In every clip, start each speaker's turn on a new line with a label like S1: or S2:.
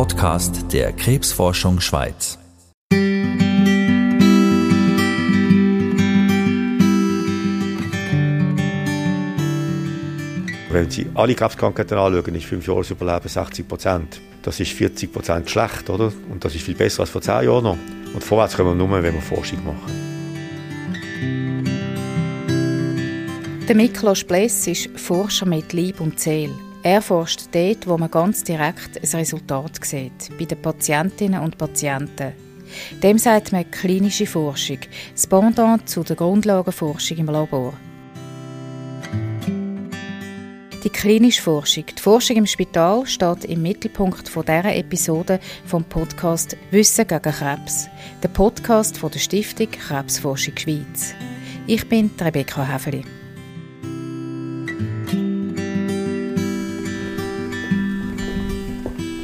S1: Podcast der Krebsforschung Schweiz.
S2: Wenn Sie alle Krebskrankheiten anschauen, ist 5 Jahre Überleben 60 Prozent. Das ist 40 Prozent schlecht, oder? Und das ist viel besser als vor 10 Jahren noch. Und vorwärts kommen wir nur, wenn wir Forschung machen.
S3: Der Miklos Bless ist Forscher mit Leib und Seele. Er forscht dort, wo man ganz direkt ein Resultat sieht, bei den Patientinnen und Patienten. Dem sagt man klinische Forschung, das Pendant zu der Grundlagenforschung im Labor. Die klinische Forschung, die Forschung im Spital, steht im Mittelpunkt dieser Episode vom Podcast Wissen gegen Krebs, der Podcast von der Stiftung Krebsforschung Schweiz. Ich bin Rebecca Häfeli.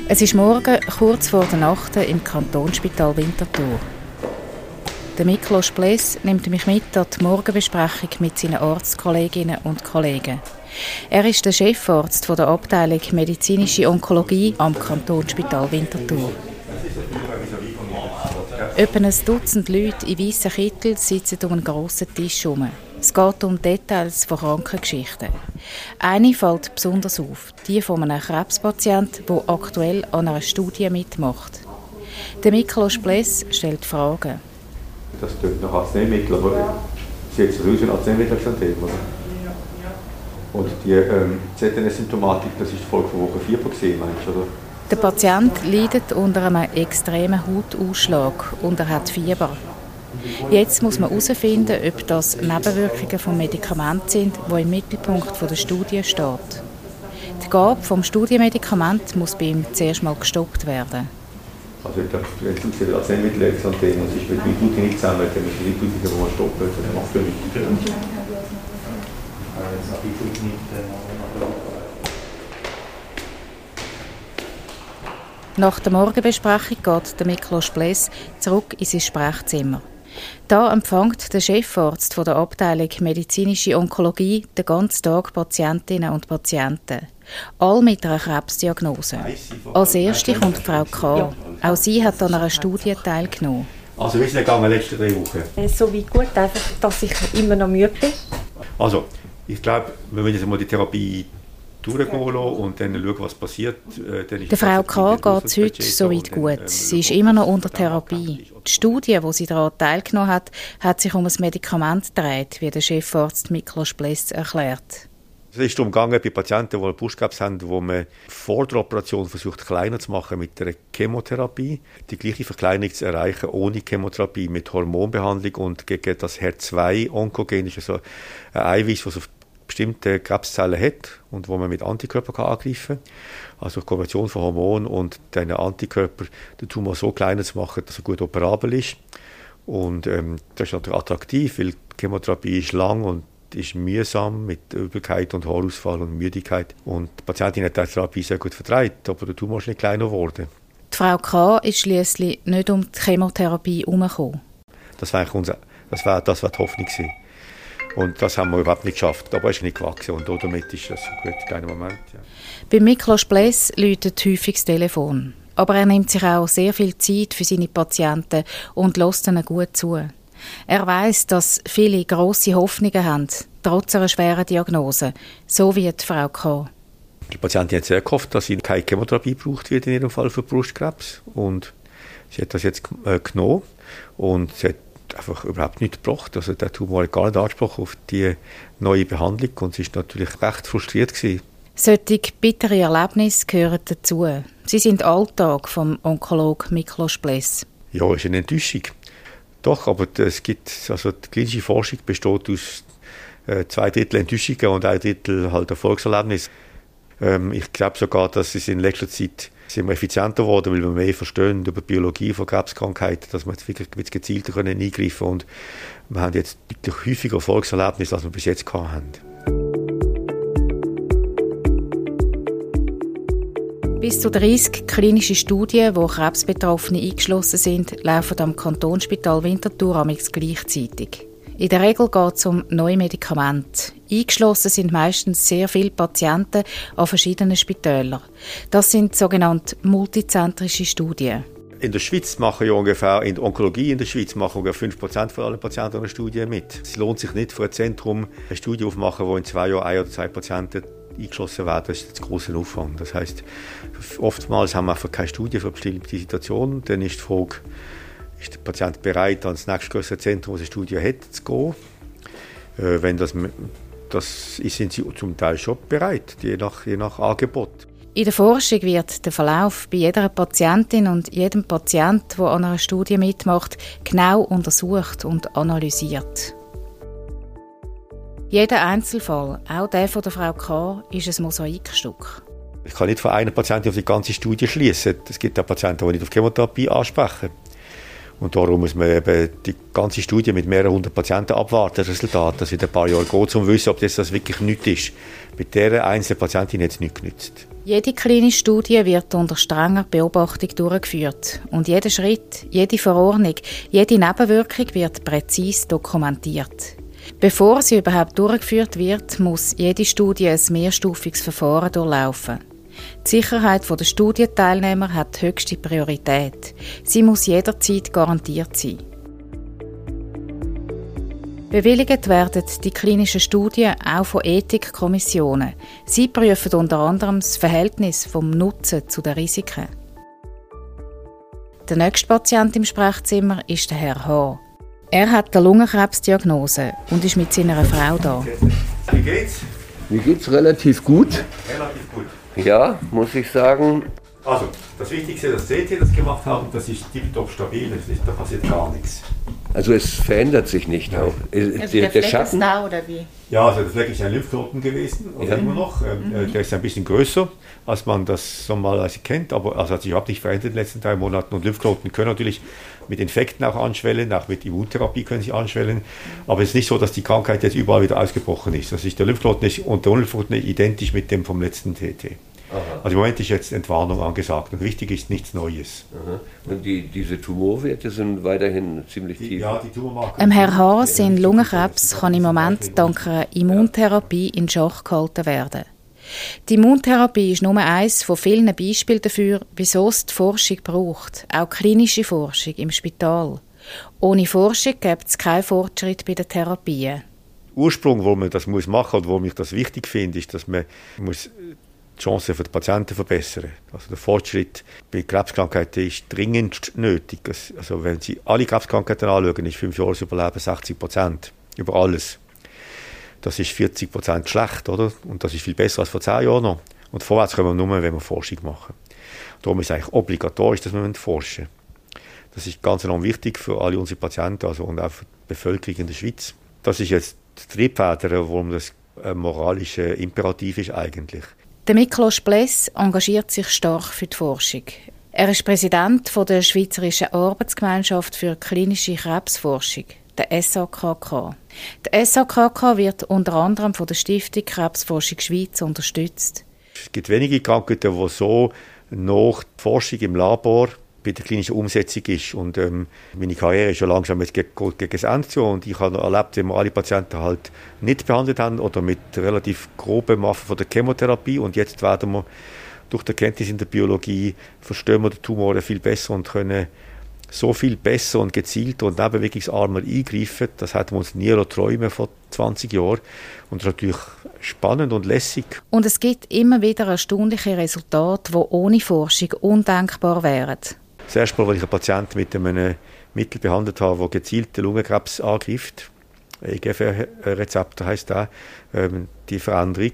S3: Es ist morgen kurz vor der Nacht im Kantonsspital Winterthur. Der Miklos Bless nimmt mich mit an die Morgenbesprechung mit seinen Arztkolleginnen und Kollegen. Er ist der Chefarzt der Abteilung Medizinische Onkologie am Kantonsspital Winterthur. Etwa ein Dutzend Leute in weißen Kittel sitzen um einen grossen Tisch herum. Es geht um Details von Krankengeschichten. Eine fällt besonders auf, die von einem Krebspatienten, der aktuell an einer Studie mitmacht. Der Miklos Bless stellt Fragen.
S2: Das tut nach Arzneimittel, aber sieht es aus wie ein Arzneimittelxanthem, oder? Und die ähm, ZNS-Symptomatik, das ist die Folge von Woche 4 gesehen, meinst du, oder?
S3: Der Patient leidet unter einem extremen Hautausschlag und er hat Fieber. Jetzt muss man herausfinden, ob das Nebenwirkungen von Medikamenten sind, die im Mittelpunkt der Studie steht. Die Gabe des Studienmedikaments muss bei ihm zuerst mal gestoppt werden.
S2: Also ich glaube, wenn du das Arzneimittelexanthem, das ist mit Liquid nicht zusammen, dann müssen die die man stoppen, dann macht er nichts.
S3: Nach der Morgenbesprechung geht der Miklos Bless zurück in sein Sprechzimmer. Da empfängt der Chefarzt der Abteilung Medizinische Onkologie den ganzen Tag Patientinnen und Patienten. All mit einer Krebsdiagnose. Als erste kommt Frau K. Auch sie hat an einer Studie teilgenommen.
S2: Also wie ist es gegangen letzte drei Wochen?
S4: So wie gut, einfach, dass ich immer noch müde bin.
S2: Also, ich glaube, wir müssen jetzt mal die Therapie durchgehen lassen und dann schauen, was passiert. Äh,
S3: Der Frau K. geht es heute soweit gut. Sie ist immer noch unter Therapie. Die Studie, wo sie daran teilgenommen hat, hat sich um ein Medikament gedreht, wie der Chefarzt Miklos Bless erklärt.
S2: Es ist darum gegangen, bei Patienten, die Brustkrebs haben, wo man vor der Operation versucht, kleiner zu machen mit einer Chemotherapie, die gleiche Verkleinerung zu erreichen ohne Chemotherapie, mit Hormonbehandlung und gegen das HER2-Onkogen, ist also ein Eiweiß, das auf bestimmte Krebszellen hat und wo man mit Antikörper kann angreifen kann. Also die Kombination von Hormon und diesen Antikörper, den Tumor so kleiner zu machen, dass er gut operabel ist. Und ähm, das ist natürlich attraktiv, weil die Chemotherapie ist lang und ist mühsam mit Übelkeit und Haarausfall und Müdigkeit. Und die Patientin hat die Therapie sehr gut vertreibt, aber der Tumor ist nicht kleiner geworden.
S3: Die Frau K. ist schließlich nicht um die Chemotherapie herumgekommen.
S2: Das war, unser, das war, das war die Hoffnung. Gewesen. Und das haben wir überhaupt nicht geschafft. Aber es ist nicht gewachsen und damit ist das ein gut kleiner Moment. Ja.
S3: Bei Miklos Bless läutet häufig das Telefon. Aber er nimmt sich auch sehr viel Zeit für seine Patienten und lässt ihnen gut zu. Er weiß, dass viele große Hoffnungen haben, trotz einer schweren Diagnose, so wie die Frau K.
S2: Die Patientin hat sehr gehofft, dass sie keine Chemotherapie braucht wird in ihrem Fall für Brustkrebs. Und sie hat das jetzt äh, genommen und sie hat einfach überhaupt nicht gebracht. Also der Tumor hat gar nicht Anspruch auf die neue Behandlung und sie ist natürlich recht frustriert gewesen.
S3: Solche bittere Erlebnisse gehören dazu. Sie sind Alltag vom Onkolog Miklos Bless.
S2: Ja, ist eine Enttäuschung. Doch, aber es gibt, also die klinische Forschung besteht aus äh, zwei Drittel Enttäuschungen und ein Drittel halt Erfolgserlebnis. Ähm, ich glaube sogar, dass es in letzter Zeit sind wir effizienter geworden, weil wir mehr verstehen über die Biologie von Krebskrankheiten, dass wir jetzt wirklich gezielter können eingreifen und wir haben jetzt deutlich häufiger Erfolgserlebnisse, als wir bis jetzt hatten.
S3: Bis zu 30 klinische Studien, wo Krebsbetroffene eingeschlossen sind, laufen am Kantonsspital Winterthur amix gleichzeitig. In der Regel geht es um neue Medikamente. Eingeschlossen sind meistens sehr viele Patienten an verschiedenen Spitälern. Das sind sogenannte multizentrische Studien.
S2: In der Schweiz machen ja ungefähr, in der Onkologie in der Schweiz machen ungefähr 5% von allen Patienten einer Studie mit. Es lohnt sich nicht für ein Zentrum eine Studie aufzumachen, wo in zwei Jahren ein oder zwei Patienten eingeschlossen werden. Das ist ein großer Aufwand. Das heißt, oftmals haben wir einfach keine Studie für eine bestimmte Situation. Dann ist die Frage, ist der Patient bereit, ans nächstgrößere Zentrum, das eine Studie hat, zu gehen. Äh, wenn das, das ist, sind sie zum Teil schon bereit, je nach, je nach Angebot.
S3: In der Forschung wird der Verlauf bei jeder Patientin und jedem Patient, der an einer Studie mitmacht, genau untersucht und analysiert. Jeder Einzelfall, auch der von der Frau K., ist ein Mosaikstück.
S2: Ich kann nicht von einer Patientin auf die ganze Studie schließen. Es gibt auch Patienten, die nicht auf Chemotherapie ansprechen. Und darum muss man eben die ganze Studie mit mehreren hundert Patienten abwarten, das Resultat, das wird ein paar Jahre geht, um zu wissen, ob das, das wirklich nichts ist. Mit dieser einzelnen Patientin hat es nichts genützt.
S3: Jede klinische Studie wird unter strenger Beobachtung durchgeführt. Und jeder Schritt, jede Verordnung, jede Nebenwirkung wird präzise dokumentiert. Bevor sie überhaupt durchgeführt wird, muss jede Studie ein mehrstufiges Verfahren durchlaufen. Die Sicherheit der Studienteilnehmer hat höchste Priorität. Sie muss jederzeit garantiert sein. Bewilligt werden die klinischen Studien auch von Ethikkommissionen. Sie prüfen unter anderem das Verhältnis vom Nutzen zu den Risiken. Der nächste Patient im Sprechzimmer ist der Herr H. Er hat eine Lungenkrebsdiagnose und ist mit seiner Frau da.
S2: Wie geht's?
S5: Mir geht's relativ gut.
S2: Relativ gut.
S5: Ja, muss ich sagen.
S2: Also, das Wichtigste, dass CT das gemacht haben, das ist tiptop stabil, das ist, da passiert gar nichts.
S5: Also es verändert sich nicht auch.
S4: Also der, der, Schatten da oder wie?
S2: Ja, also der Fleck ist ein Lymphknoten gewesen, oder ja. immer noch. Ähm, mhm. Der ist ein bisschen größer, als man das normalerweise kennt, aber also hat sich überhaupt nicht verändert in den letzten drei Monaten. Und Lymphknoten können natürlich mit Infekten auch anschwellen, auch mit Immuntherapie können sie anschwellen. Aber es ist nicht so, dass die Krankheit jetzt überall wieder ausgebrochen ist. Das ist der Lymphknoten ist, und der Lymphknoten ist identisch mit dem vom letzten TT. Also im Moment ist jetzt Entwarnung angesagt und wichtig ist nichts Neues.
S5: Aha. Und die, diese Tumorwerte sind weiterhin ziemlich tief?
S2: Ja, die Tumormarker.
S3: Im Herr Haar sind Lungenkrebs kann im Moment dank einer Immuntherapie in Schach gehalten werden. Die Immuntherapie ist nur eines von vielen Beispielen dafür, wieso es die Forschung braucht, auch klinische Forschung im Spital. Ohne Forschung gibt es keinen Fortschritt bei den Therapien.
S2: Ursprung, wo man das muss machen und wo mich das wichtig finde, ist, dass man muss die Chancen für die Patienten verbessern. Also der Fortschritt bei Krebskrankheiten ist dringend nötig. Also wenn Sie alle Krebskrankheiten anschauen, ist fünf Jahre Überleben 60 Prozent über alles. Das ist 40 Prozent schlecht, oder? Und das ist viel besser als vor zehn Jahren noch. Und vorwärts können wir nur, wenn wir Forschung machen. Darum ist es eigentlich obligatorisch, dass wir forschen Das ist ganz enorm wichtig für alle unsere Patienten also und auch für die Bevölkerung in der Schweiz. Das ist jetzt die Triebfeder, warum das ein moralischer Imperativ ist eigentlich.
S3: Der Miklos Bless engagiert sich stark für die Forschung. Er ist Präsident der Schweizerischen Arbeitsgemeinschaft für klinische Krebsforschung, der SAKK. Der SAKK wird unter anderem von der Stiftung Krebsforschung Schweiz unterstützt.
S2: Es gibt wenige Krankheiten, die so nach Forschung im Labor bei der klinischen Umsetzung ist. Und ähm, meine Karriere ist schon langsam jetzt gegen, gegen das Ende zu. Und ich habe erlebt, wenn wir alle Patienten halt nicht behandelt haben oder mit relativ groben Waffen von der Chemotherapie. Und jetzt werden wir durch die Kenntnis in der Biologie verstehen wir die Tumore viel besser und können so viel besser und gezielter und nebenwirkungsarmer eingreifen. Das hätten wir uns nie träumen vor 20 Jahren. Und das ist natürlich spannend und lässig.
S3: Und es gibt immer wieder erstaunliche Resultate, die ohne Forschung undenkbar wären.
S2: Das erste Mal, als ich einen Patienten mit einem Mittel behandelt habe, das gezielt den Lungenkrebs angreift, EGFR-Rezeptor heisst das, ähm, die Veränderung,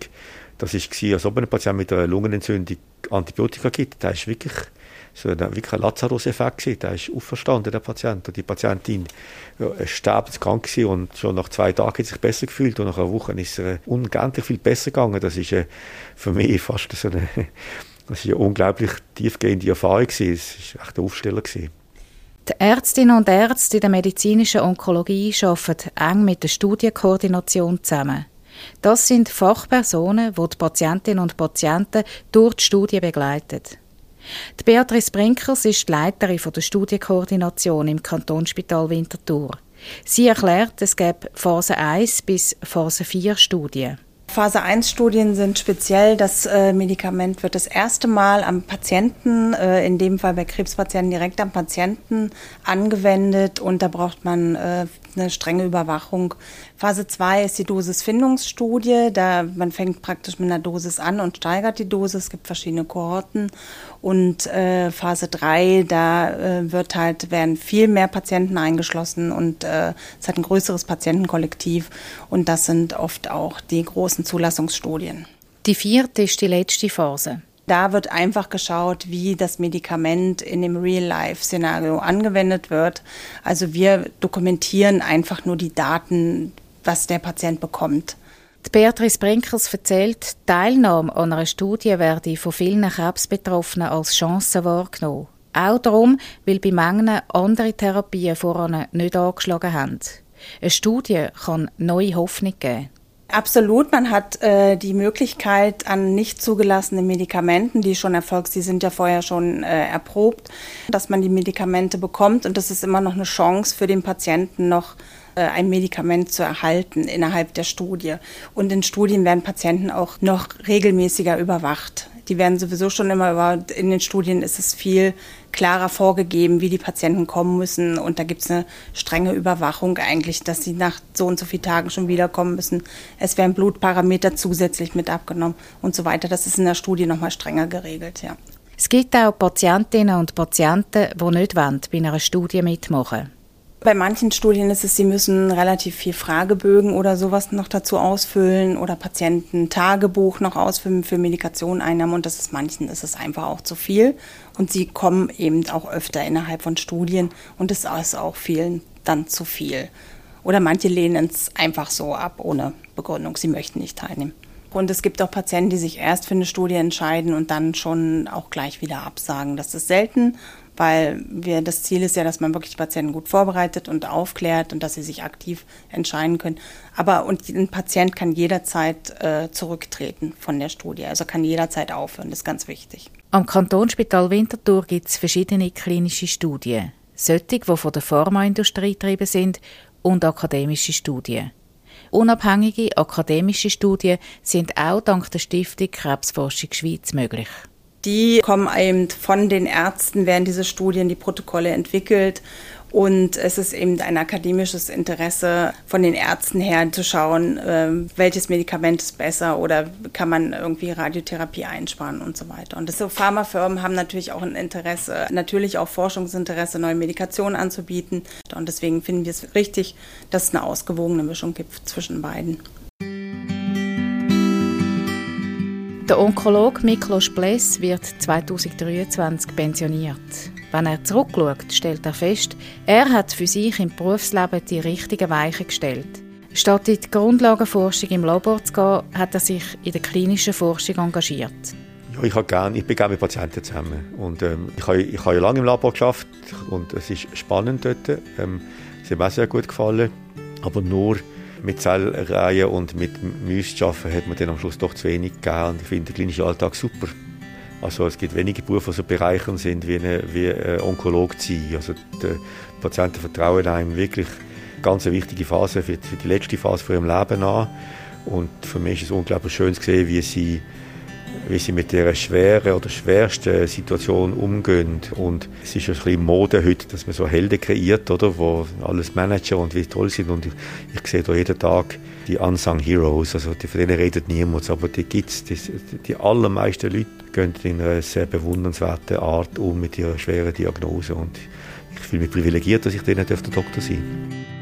S2: das war, als ob ein Patient mit einer Lungenentzündung Antibiotika gibt. Das ist wirklich so ein, wirklich ein Lazarus-Effekt Der ist auferstanden, der Patient. Und die Patientin ja, sterbenskrank und schon nach zwei Tagen hat sich besser gefühlt und nach einer Woche ist es unglaublich viel besser gegangen. Das ist äh, für mich fast so eine, das ist eine unglaublich tiefgehende Erfahrung. Es war echt ein Aufsteller.
S3: Die Ärztinnen und Ärzte in der medizinischen Onkologie arbeiten eng mit der Studienkoordination zusammen. Das sind Fachpersonen, die die Patientinnen und Patienten durch die Studie begleiten. Die Beatrice Brinkers ist die Leiterin der Studienkoordination im Kantonsspital Winterthur. Sie erklärt, es gäbe Phase 1 bis Phase 4 Studien.
S4: Phase 1 Studien sind speziell, das äh, Medikament wird das erste Mal am Patienten, äh, in dem Fall bei Krebspatienten direkt am Patienten angewendet und da braucht man äh, eine strenge Überwachung. Phase 2 ist die Dosisfindungsstudie, da man fängt praktisch mit einer Dosis an und steigert die Dosis, es gibt verschiedene Kohorten. Und Phase 3, da wird halt werden viel mehr Patienten eingeschlossen und es hat ein größeres Patientenkollektiv. Und das sind oft auch die großen ganzen Zulassungsstudien.
S3: Die vierte ist die letzte Phase.
S4: Da wird einfach geschaut, wie das Medikament in dem Real-Life-Szenario angewendet wird. Also wir dokumentieren einfach nur die Daten, was der Patient bekommt.
S3: Die Beatrice Brinkers erzählt, die Teilnahme an einer Studie werde von vielen Krebsbetroffenen als Chance wahrgenommen. Auch darum, weil bei Mengen andere Therapien voran nicht angeschlagen haben. Eine Studie kann neue Hoffnung geben.
S4: Absolut, man hat äh, die Möglichkeit an nicht zugelassenen Medikamenten, die schon erfolgt, die sind ja vorher schon äh, erprobt, dass man die Medikamente bekommt und das ist immer noch eine Chance für den Patienten noch äh, ein Medikament zu erhalten innerhalb der Studie. Und in Studien werden Patienten auch noch regelmäßiger überwacht. Die werden sowieso schon immer über, in den Studien ist es viel klarer vorgegeben, wie die Patienten kommen müssen. Und da gibt es eine strenge Überwachung eigentlich, dass sie nach so und so vielen Tagen schon wiederkommen müssen. Es werden Blutparameter zusätzlich mit abgenommen und so weiter. Das ist in der Studie nochmal strenger geregelt, ja.
S3: Es gibt auch Patientinnen und Patienten, die nicht wollen, bei einer Studie mitmachen
S4: bei manchen Studien ist es, sie müssen relativ viel Fragebögen oder sowas noch dazu ausfüllen oder Patiententagebuch noch ausfüllen für Medikationeinnahmen und das ist manchen ist es einfach auch zu viel und sie kommen eben auch öfter innerhalb von Studien und es ist auch vielen dann zu viel. Oder manche lehnen es einfach so ab ohne Begründung, sie möchten nicht teilnehmen. Und es gibt auch Patienten, die sich erst für eine Studie entscheiden und dann schon auch gleich wieder absagen. Das ist selten weil wir, das Ziel ist ja, dass man wirklich die Patienten gut vorbereitet und aufklärt und dass sie sich aktiv entscheiden können. Aber und ein Patient kann jederzeit äh, zurücktreten von der Studie, also kann jederzeit aufhören, das ist ganz wichtig.
S3: Am Kantonsspital Winterthur gibt es verschiedene klinische Studien. Solche, die von der Pharmaindustrie getrieben sind und akademische Studien. Unabhängige akademische Studien sind auch dank der Stiftung Krebsforschung Schweiz möglich.
S4: Die kommen eben von den Ärzten, werden diese Studien, die Protokolle entwickelt. Und es ist eben ein akademisches Interesse von den Ärzten her zu schauen, ähm, welches Medikament ist besser oder kann man irgendwie Radiotherapie einsparen und so weiter. Und so Pharmafirmen haben natürlich auch ein Interesse, natürlich auch Forschungsinteresse, neue Medikationen anzubieten. Und deswegen finden wir es richtig, dass es eine ausgewogene Mischung gibt zwischen beiden.
S3: Der Onkologe Miklos Bless wird 2023 pensioniert. Wenn er zurückschaut, stellt er fest, er hat für sich im Berufsleben die richtigen Weichen gestellt. Statt in die Grundlagenforschung im Labor zu gehen, hat er sich in der klinischen Forschung engagiert.
S2: Ja, ich, gern, ich bin gerne mit Patienten zusammen. Und, ähm, ich habe ich hab lange im Labor geschafft und es ist spannend dort. Ähm, es hat mir sehr gut gefallen. Aber nur mit Zellreihen und mit Mäusen zu arbeiten, hat man dann am Schluss doch zu wenig gegeben. Und ich finde den klinischen Alltag super. Also es gibt wenige Berufe, die so bereichernd sind wie, eine, wie ein Onkolog zu sein. Also die Patienten vertrauen einem wirklich eine ganz wichtige Phase für, für die letzte Phase von ihrem Leben an. Und für mich ist es unglaublich schön zu sehen, wie sie wie sie mit der schweren oder schwersten Situation umgehen. Und es ist ein bisschen Mode heute, dass man so Helden kreiert, oder, wo alles managen und wie toll sind. Und ich, ich sehe da jeden Tag die Unsung Heroes, also die, von denen redet niemand, aber die gibt es. Die, die allermeisten Leute gehen in einer sehr bewundernswerten Art um mit ihrer schweren Diagnose. Und ich fühle mich privilegiert, dass ich denen der Doktor sein darf.